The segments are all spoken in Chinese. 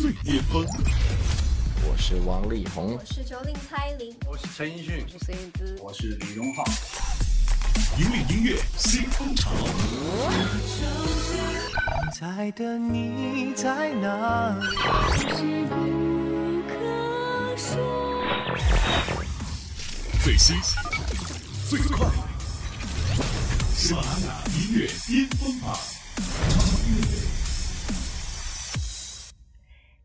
最巅峰。我是王力宏，我是周令蔡琳，我是陈奕迅，我是孙燕姿，我是李荣浩。引领音乐新风潮。在的你在哪里？最新、最快，喜马拉雅音乐巅峰榜。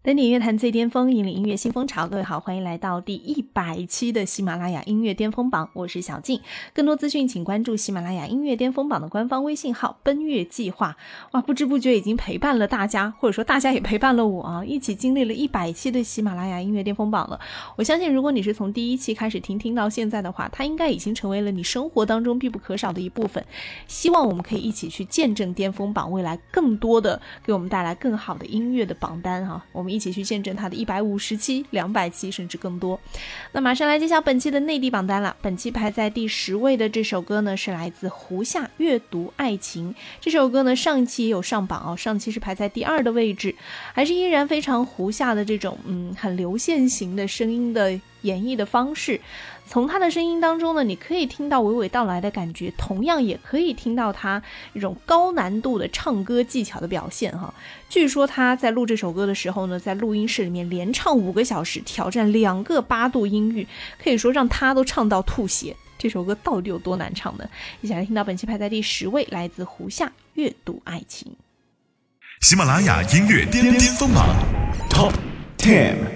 登顶乐坛最巅峰，引领音乐新风潮。各位好，欢迎来到第一百期的喜马拉雅音乐巅峰榜，我是小静。更多资讯，请关注喜马拉雅音乐巅峰榜的官方微信号“奔月计划”。哇，不知不觉已经陪伴了大家，或者说大家也陪伴了我啊，一起经历了一百期的喜马拉雅音乐巅峰榜了。我相信，如果你是从第一期开始听，听到现在的话，它应该已经成为了你生活当中必不可少的一部分。希望我们可以一起去见证巅峰榜未来更多的给我们带来更好的音乐的榜单哈。我们一起去见证它的一百五十期、两百期，甚至更多。那马上来揭晓本期的内地榜单了。本期排在第十位的这首歌呢，是来自胡夏《阅读爱情》。这首歌呢，上期也有上榜哦，上期是排在第二的位置，还是依然非常胡夏的这种嗯很流线型的声音的演绎的方式。从他的声音当中呢，你可以听到娓娓道来的感觉，同样也可以听到他一种高难度的唱歌技巧的表现哈。据说他在录这首歌的时候呢，在录音室里面连唱五个小时，挑战两个八度音域，可以说让他都唱到吐血。这首歌到底有多难唱呢？一起来听到本期排在第十位，来自胡夏《阅读爱情》。喜马拉雅音乐巅巅峰榜 Top Ten。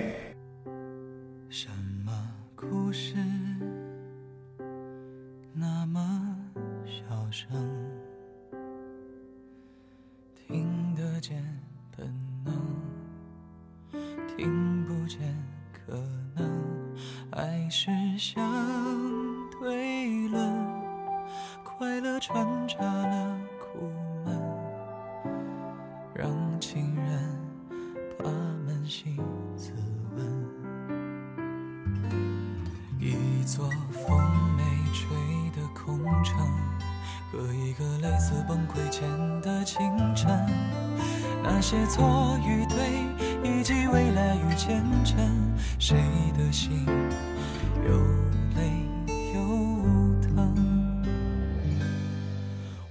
座风没吹的空城，和一个类似崩溃前的清晨，那些错与对，以及未来与前程，谁的心又累又疼？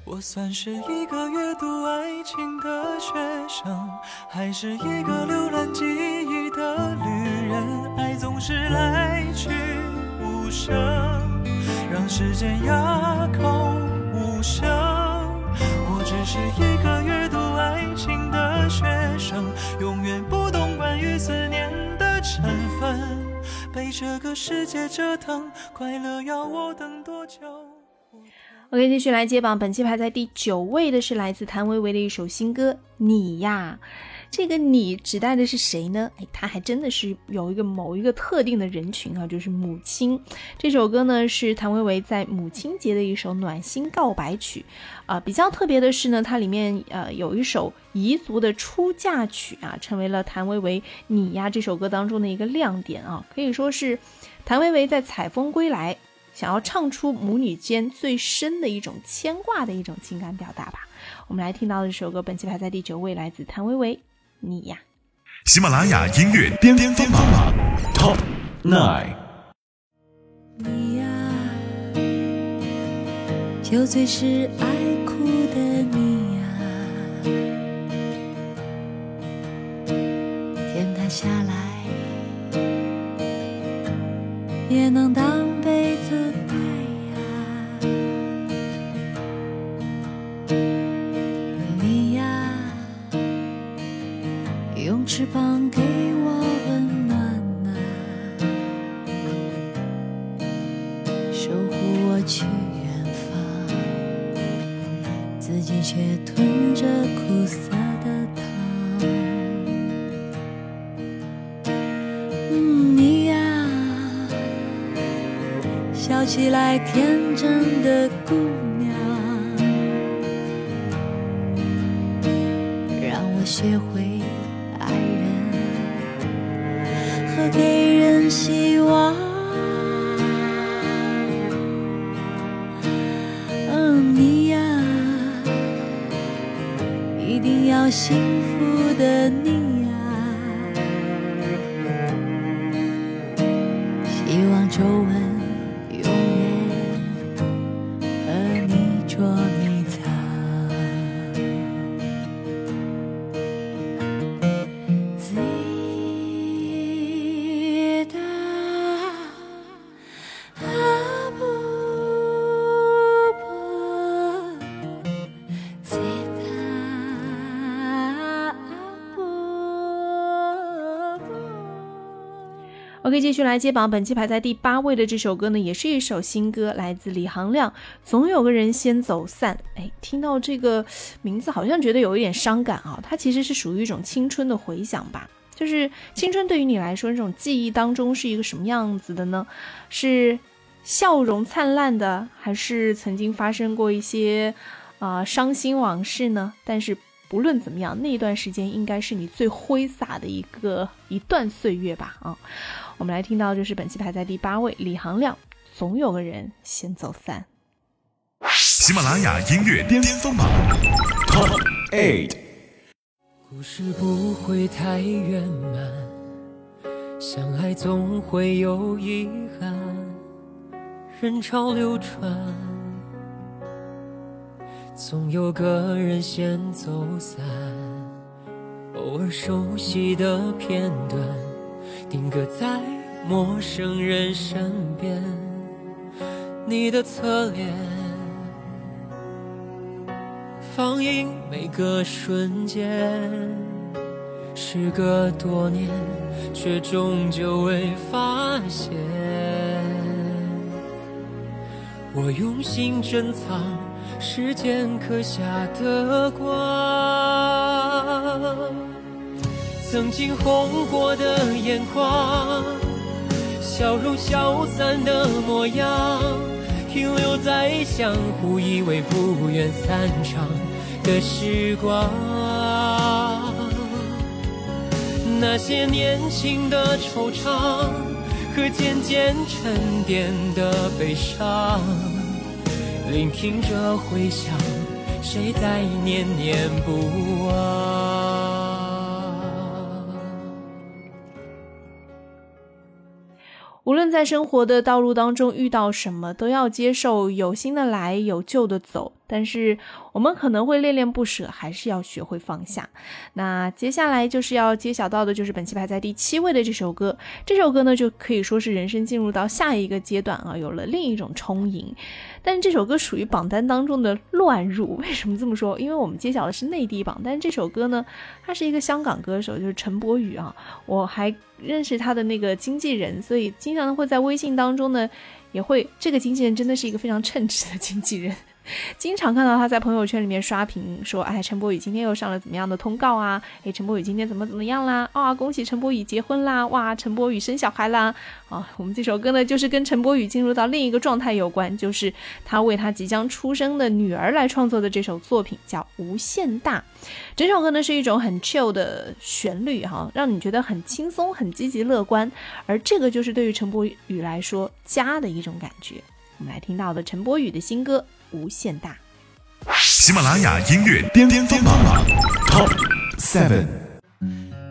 我算是一个阅读爱情的学生，还是一个浏览记忆的旅人？爱总是来去声，让时间哑口无声。我只是一个阅读爱情的学生，永远不懂关于思念的成分，被这个世界折腾，快乐要我等多久？OK，继续来接榜。本期排在第九位的是来自谭维维的一首新歌《你呀》。这个“你”指代的是谁呢？哎，他还真的是有一个某一个特定的人群啊，就是母亲。这首歌呢是谭维维在母亲节的一首暖心告白曲。啊、比较特别的是呢，它里面呃有一首彝族的出嫁曲啊，成为了谭维维《你呀》这首歌当中的一个亮点啊，可以说是谭维维在采风归来。想要唱出母女间最深的一种牵挂的一种情感表达吧。我们来听到的这首歌，本期排在第九位，来自谭维维，《你呀》。喜马拉雅音乐巅巅峰榜 Top Nine。你呀，酒醉是爱哭的你呀，天塌下来也能当被子翅膀给我温暖呐、守护我去远方，自己却吞着苦涩的糖。嗯，你呀，笑起来天真的姑娘，OK，继续来接榜，本期排在第八位的这首歌呢，也是一首新歌，来自李行亮，《总有个人先走散》。哎，听到这个名字，好像觉得有一点伤感啊。它其实是属于一种青春的回响吧。就是青春对于你来说，这种记忆当中是一个什么样子的呢？是笑容灿烂的，还是曾经发生过一些啊伤心往事呢？但是。不论怎么样，那一段时间应该是你最挥洒的一个一段岁月吧？啊，我们来听到就是本期排在第八位，李行亮，总有个人先走散。喜马拉雅音乐巅峰榜 Top Eight。故事不会太圆满，相爱总会有遗憾，人潮流转。总有个人先走散，偶尔熟悉的片段，定格在陌生人身边。你的侧脸，放映每个瞬间。时隔多年，却终究未发现。我用心珍藏。时间刻下的光，曾经红过的眼眶，笑容消散的模样，停留在相互依偎、不愿散场的时光。那些年轻的惆怅和渐渐沉淀的悲伤。聆听着回响，谁在念念不忘？在生活的道路当中遇到什么，都要接受有新的来，有旧的走。但是我们可能会恋恋不舍，还是要学会放下。那接下来就是要揭晓到的，就是本期排在第七位的这首歌。这首歌呢，就可以说是人生进入到下一个阶段啊，有了另一种充盈。但是这首歌属于榜单当中的乱入，为什么这么说？因为我们揭晓的是内地榜，但是这首歌呢，他是一个香港歌手，就是陈柏宇啊。我还认识他的那个经纪人，所以经常会在微信当中呢，也会这个经纪人真的是一个非常称职的经纪人。经常看到他在朋友圈里面刷屏，说：“哎，陈柏宇今天又上了怎么样的通告啊？哎，陈柏宇今天怎么怎么样啦？啊，恭喜陈柏宇结婚啦！哇，陈柏宇生小孩啦！啊，我们这首歌呢，就是跟陈柏宇进入到另一个状态有关，就是他为他即将出生的女儿来创作的这首作品，叫《无限大》。整首歌呢是一种很 chill 的旋律，哈，让你觉得很轻松、很积极乐观。而这个就是对于陈柏宇来说家的一种感觉。我们来听到的陈柏宇的新歌。无限大。喜马拉雅音乐巅峰榜 Top Seven。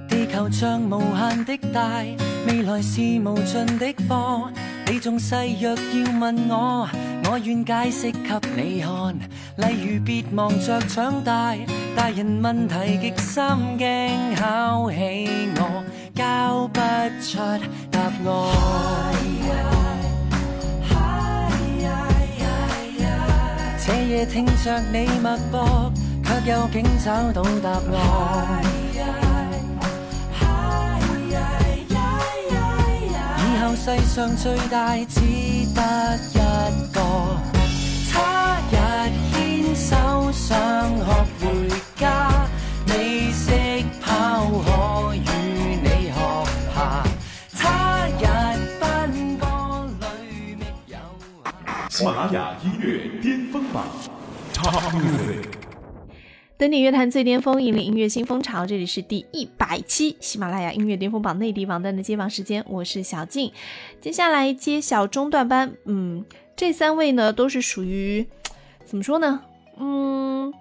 地球像无限的大，未来是无尽的课。你仲细若要问我，我愿解释给你看。例如别忙着长大，大人问题极心惊，考起我交不出答案。夜听着你脉搏，却又竟找到答案。以后世上最大只得一个，他日牵手上学回家，未识跑可喜马拉雅音乐巅峰榜 Top Music。登顶乐坛最巅峰，引领音乐新风潮。这里是第一百期喜马拉雅音乐巅峰榜内地榜单的揭榜时间，我是小静。接下来揭晓中段班，嗯，这三位呢都是属于怎么说呢？嗯。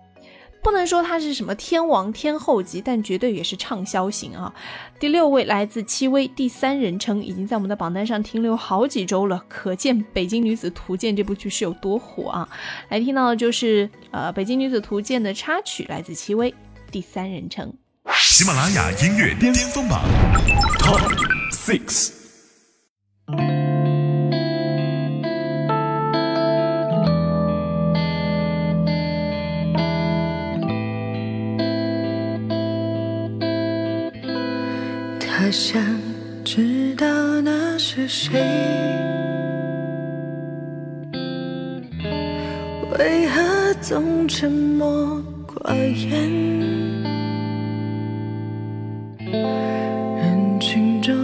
不能说它是什么天王天后级，但绝对也是畅销型啊！第六位来自戚薇，第三人称已经在我们的榜单上停留好几周了，可见《北京女子图鉴》这部剧是有多火啊！来听到的就是呃《北京女子图鉴》的插曲，来自戚薇，第三人称。喜马拉雅音乐巅峰榜 Top Six。他想知道。那是谁？为何总沉默寡言？人群中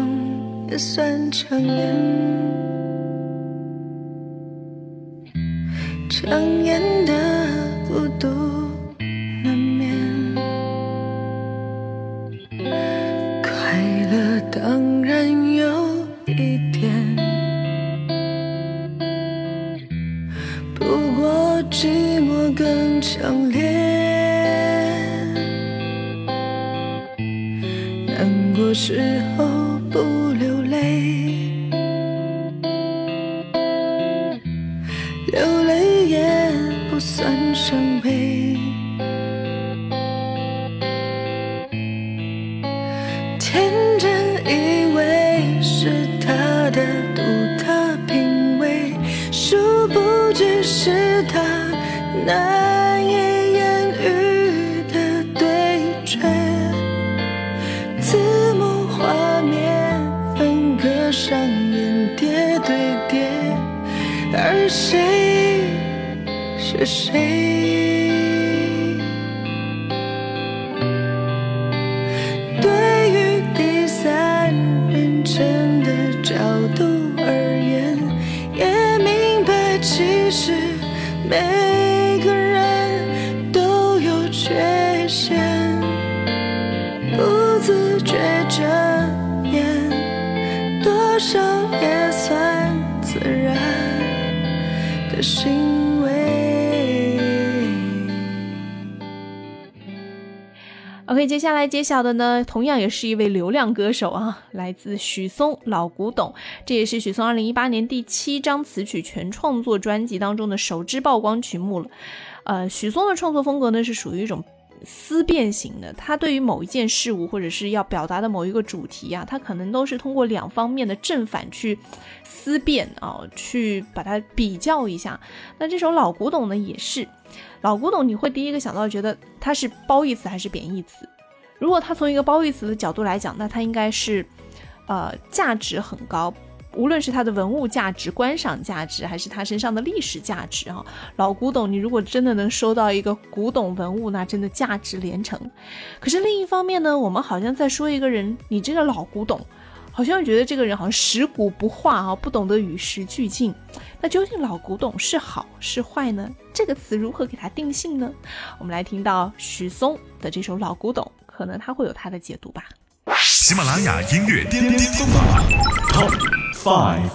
也算抢眼，抢眼的孤独接下来揭晓的呢，同样也是一位流量歌手啊，来自许嵩，老古董。这也是许嵩2018年第七张词曲全创作专辑当中的首支曝光曲目了。呃，许嵩的创作风格呢是属于一种思辨型的，他对于某一件事物或者是要表达的某一个主题啊，他可能都是通过两方面的正反去思辨啊，去把它比较一下。那这首老古董呢也是。老古董，你会第一个想到觉得它是褒义词还是贬义词？如果它从一个褒义词的角度来讲，那它应该是，呃，价值很高，无论是它的文物价值、观赏价值，还是它身上的历史价值啊。老古董，你如果真的能收到一个古董文物，那真的价值连城。可是另一方面呢，我们好像在说一个人，你这个老古董。好像觉得这个人好像食古不化啊，不懂得与时俱进。那究竟老古董是好是坏呢？这个词如何给它定性呢？我们来听到许嵩的这首《老古董》，可能他会有他的解读吧。喜马拉雅音乐巅巅峰榜 Five。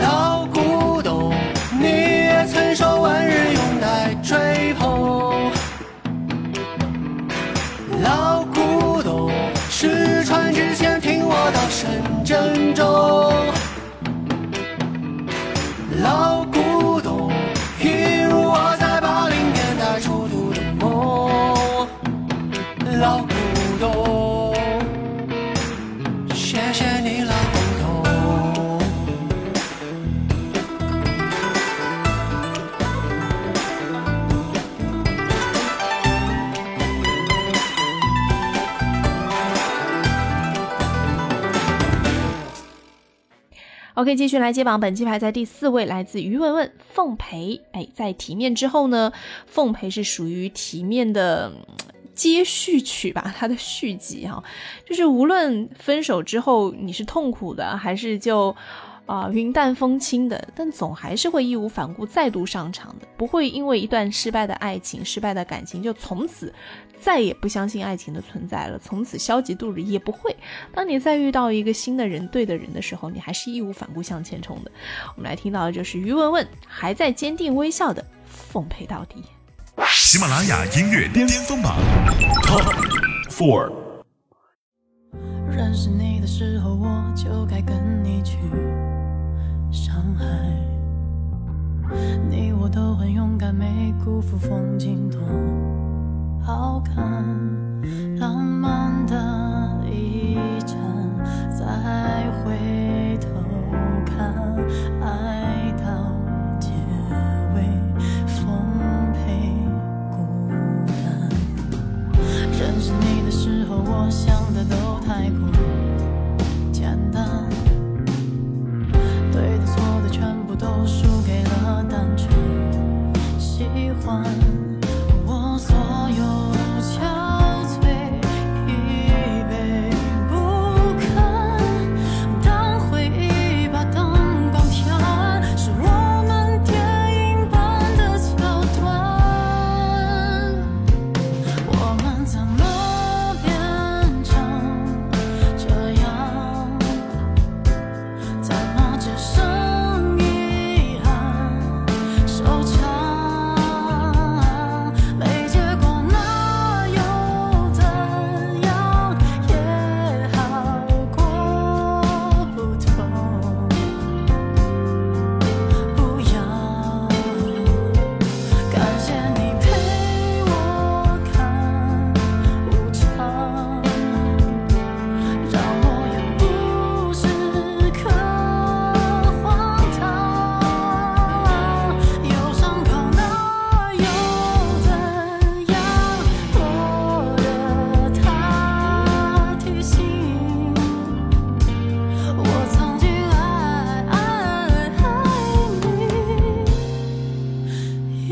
老 OK，继续来接榜，本期排在第四位，来自于文文奉陪。哎，在体面之后呢，奉陪是属于体面的接续曲吧，它的续集哈、就是无论分手之后你是痛苦的，还是就啊、云淡风轻的，但总还是会义无反顾再度上场的。不会因为一段失败的爱情、失败的感情就从此再也不相信爱情的存在了，从此消极度日也不会。当你再遇到一个新的人、对的人的时候，你还是义无反顾向前冲的。我们来听到的就是于文文还在坚定微笑的奉陪到底。喜马拉雅音乐巅峰榜 Top Four。认识你的时候，我就该跟你去上海。你我都很勇敢，没辜负风景多好看，浪漫的一站，再回头看，爱到结尾，奉陪孤单。认识你的时候，我想的都太过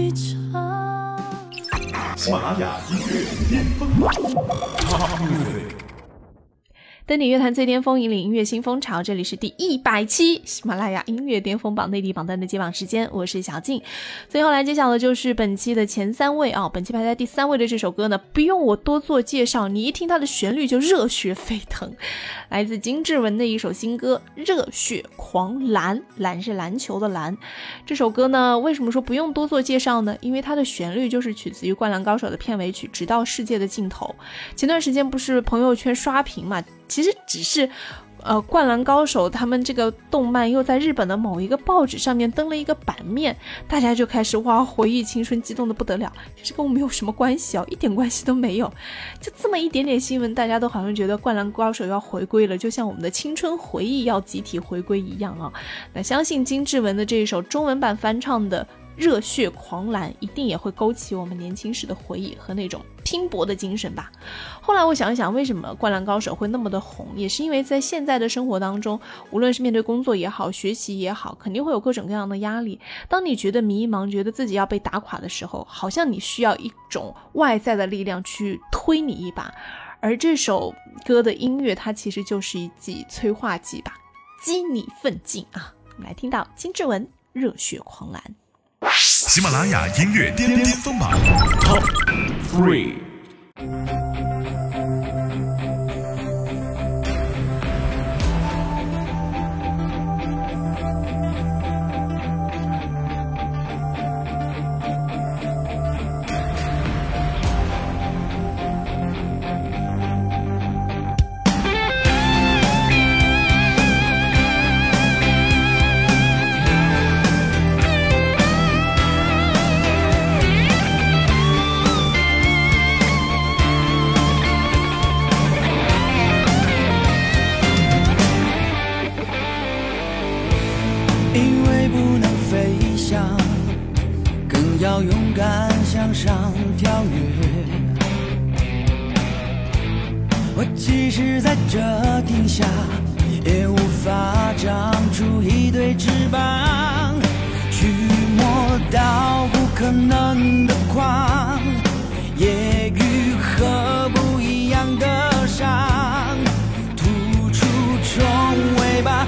一场。喜马拉雅音乐巅峰。登顶乐坛最巅峰，引领音乐新风潮。这里是第一百期喜马拉雅音乐巅峰榜内地榜单的揭榜时间，我是小静。最后来揭晓的就是本期的前三位啊、本期排在第三位的这首歌呢，不用我多做介绍，你一听它的旋律就热血沸腾。来自金志文的一首新歌《热血狂澜》，篮是篮球的篮。这首歌呢，为什么说不用多做介绍呢？因为它的旋律就是取自于《灌篮高手》的片尾曲《直到世界的尽头》。前段时间不是朋友圈刷屏嘛，其实只是。呃，《灌篮高手》他们这个动漫又在日本的某一个报纸上面登了一个版面，大家就开始哇回忆青春，激动的不得了。其实跟我们有什么关系哦，一点关系都没有。就这么一点点新闻，大家都好像觉得《灌篮高手》要回归了，就像我们的青春回忆要集体回归一样啊。那相信金志文的这一首中文版翻唱的。热血狂澜一定也会勾起我们年轻时的回忆和那种拼搏的精神吧。后来我想一想，为什么《灌篮高手》会那么的红，也是因为在现在的生活当中，无论是面对工作也好，学习也好，肯定会有各种各样的压力。当你觉得迷茫，觉得自己要被打垮的时候，好像你需要一种外在的力量去推你一把。而这首歌的音乐，它其实就是一剂催化剂吧，激你奋进啊！我们来听到金志文《热血狂澜》。喜马拉雅音乐巅巅峰榜 Top Three。勇敢向上跳跃。我即使在这停下，也无法长出一对翅膀，去摸到不可能的光。也愈合不一样的伤，突出重围吧，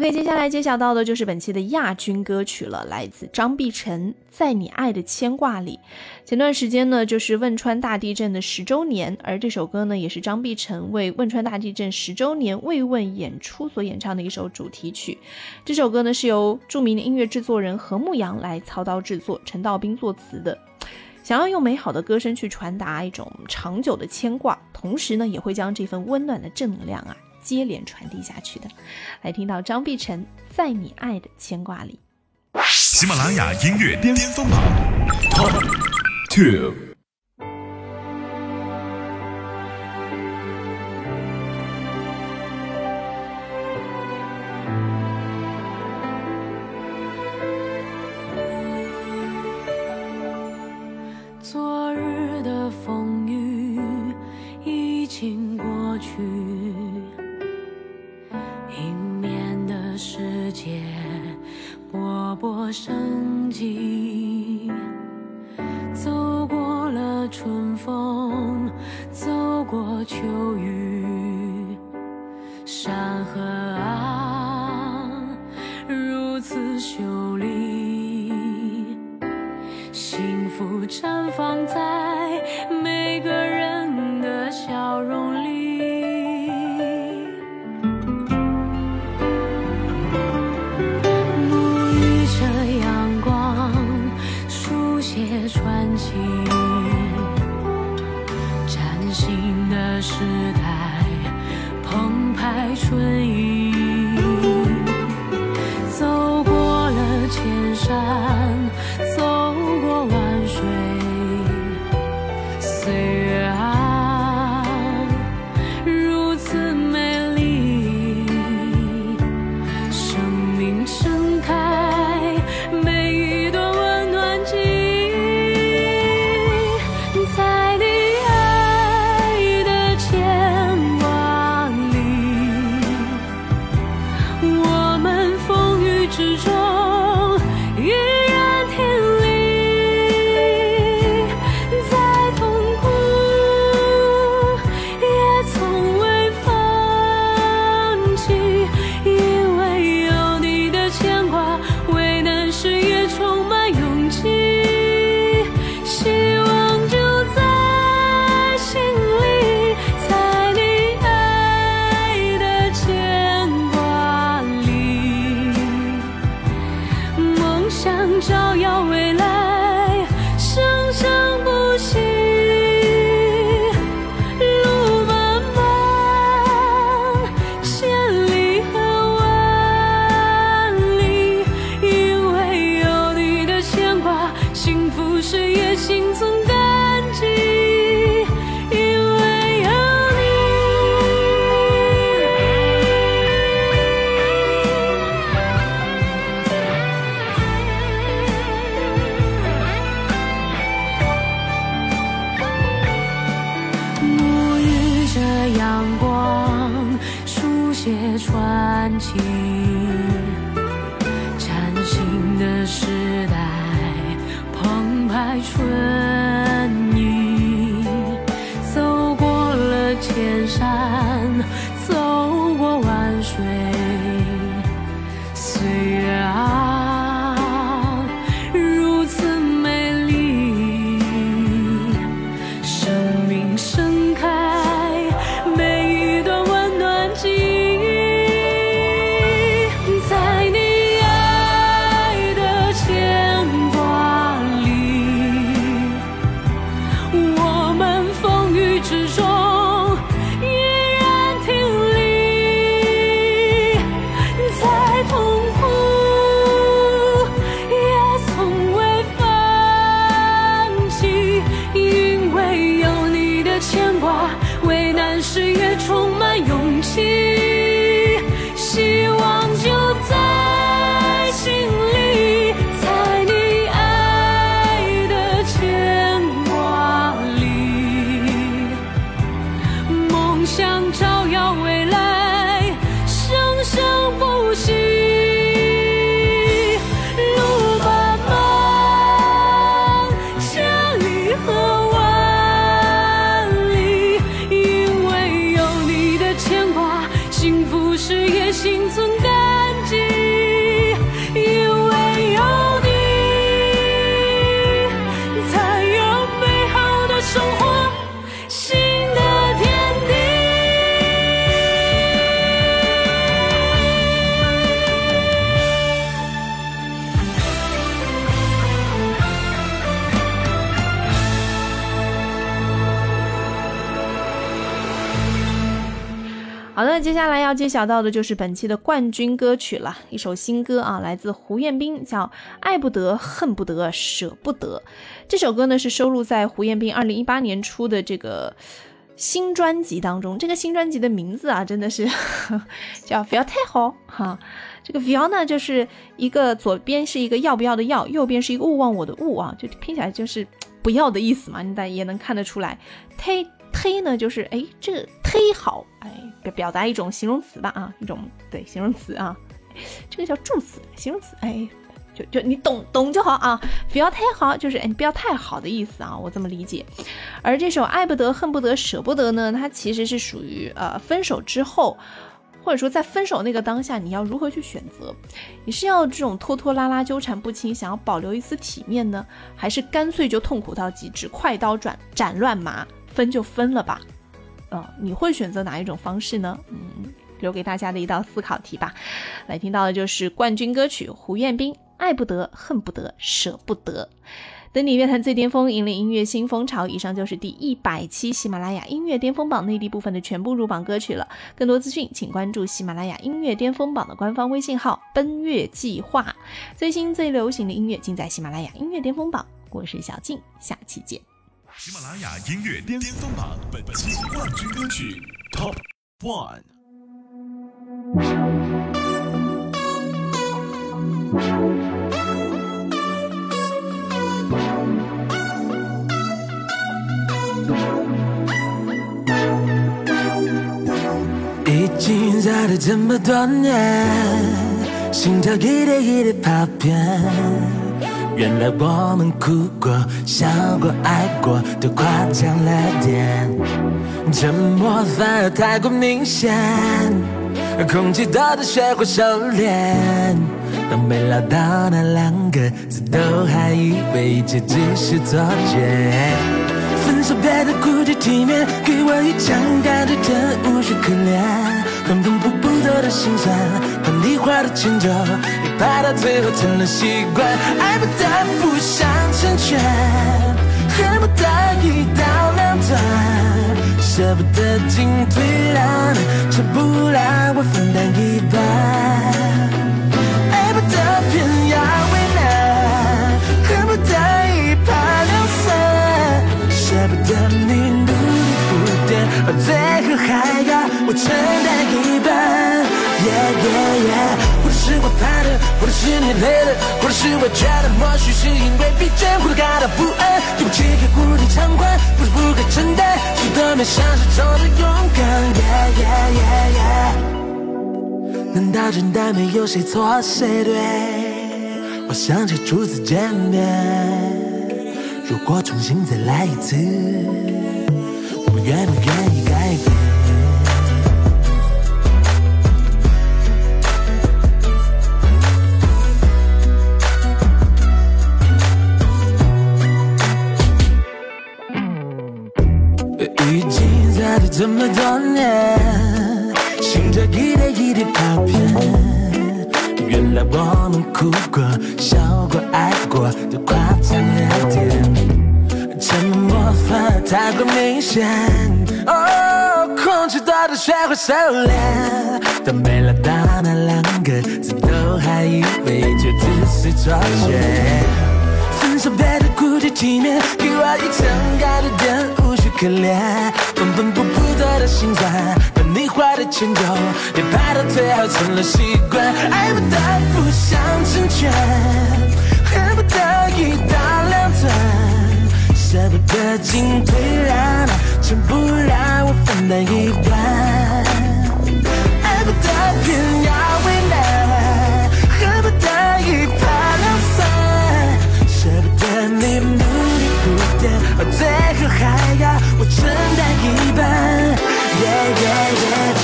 OK，接下来揭晓到的就是本期的亚军歌曲了，来自张碧晨《在你爱的牵挂里》。前段时间呢，就是汶川大地震的十周年，而这首歌呢，也是张碧晨为汶川大地震十周年慰问演出所演唱的一首主题曲。这首歌呢，是由著名的音乐制作人何牧阳来操刀制作，陈道斌作词的。想要用美好的歌声去传达一种长久的牵挂，同时呢，也会将这份温暖的正能量啊接连传递下去的。来听到张碧晨在你爱的牵挂里。喜马拉雅音乐巅峰榜 Top Two。迎面的世界勃勃生机走过了春风走过秋好的，接下来要揭晓到的就是本期的冠军歌曲了，一首新歌啊，来自胡彦斌，叫《爱不得恨不得舍不得》。这首歌呢是收录在胡彦斌二零一八年初的这个新专辑当中。这个新专辑的名字啊，真的是 叫《不要太好》哈。这个“不要”呢，就是一个左边是一个“要不要”的“要”，右边是一个“勿忘我”的“勿”啊，就听起来就是“不要”的意思嘛。你但也能看得出来，太。忒呢，就是哎，这忒好，哎，表表达一种形容词吧啊，一种对形容词啊，这个叫助词形容词，哎，就就你懂懂就好啊，不要太好，就是哎，你不要太好的意思啊，我这么理解。而这首爱不得恨不得舍不得呢，它其实是属于呃，分手之后，或者说在分手那个当下，你要如何去选择？你是要这种拖拖拉拉纠缠不清，想要保留一丝体面呢，还是干脆就痛苦到极致，快刀斩斩乱麻？分就分了吧？嗯，你会选择哪一种方式呢？嗯，留给大家的一道思考题吧。来听到的就是冠军歌曲胡彦斌《爱不得、恨不得、舍不得》。等你乐坛最巅峰，引领音乐新风潮。以上就是第一百期喜马拉雅音乐巅峰榜内地部分的全部入榜歌曲了。更多资讯，请关注喜马拉雅音乐巅峰榜的官方微信号“奔月计划”。最新最流行的音乐尽在喜马拉雅音乐巅峰榜。我是小静，下期见。喜马拉雅音乐巅峰榜本期冠军歌曲 Top One。已经在了这么多年，心跳一点一点跑偏。原来我们哭过、笑过、爱过，都夸张了点。沉默反而太过明显，空气多的学会收敛。当没聊到那两个字，都还以为一切只是错觉。分手别再顾忌体面，给我一枪干对真无需可怜。缝缝补补做的心酸，和你画的迁就，也怕到最后成了习惯。爱不得不想成全，恨不得一刀两断，舍不得进退让，却不让我分担一半。爱不得偏要为难，恨不得一拍两散，舍不得你努力不变，而最后还要我承担一半。Yeah yeah yeah，或者是我怕的，或者是你累了，或者是我觉得默许是因为疲倦，或者感到不安，对不起给无力偿还，不是不该承担，是都没想象中的勇敢。Yeah yeah yeah yeah。难道真的没有谁错谁对？我想起初次见面，如果重新再来一次，我愿不愿意改变？哭过、笑过、爱过，都夸张了点。沉默反而太过明显，哦，空气多的学会收敛。当没聊到那两个字，都还以为这只是错觉。分手别的顾忌体面，给我一层盖的点无需可怜。缝缝补补做的心酸，把你画的迁就，也怕到最后成了习惯。爱不得不想成全，恨不得一刀两断，舍不得进退让，全部让我分担一半。爱不得偏承担一半。Yeah yeah yeah。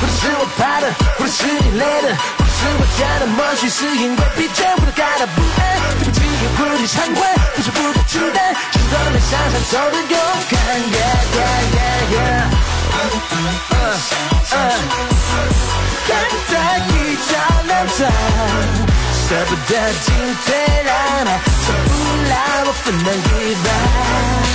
或者是我怕的，或者是你累的，或者是我觉得默许是因为疲倦，或者感到不安。对不起，也不体偿还，不是不该承担，是都没想象中的勇敢。Yeah yeah yeah yeah。嗯嗯，恨不得一刀两断，舍不得进退让，舍不让我分担一半。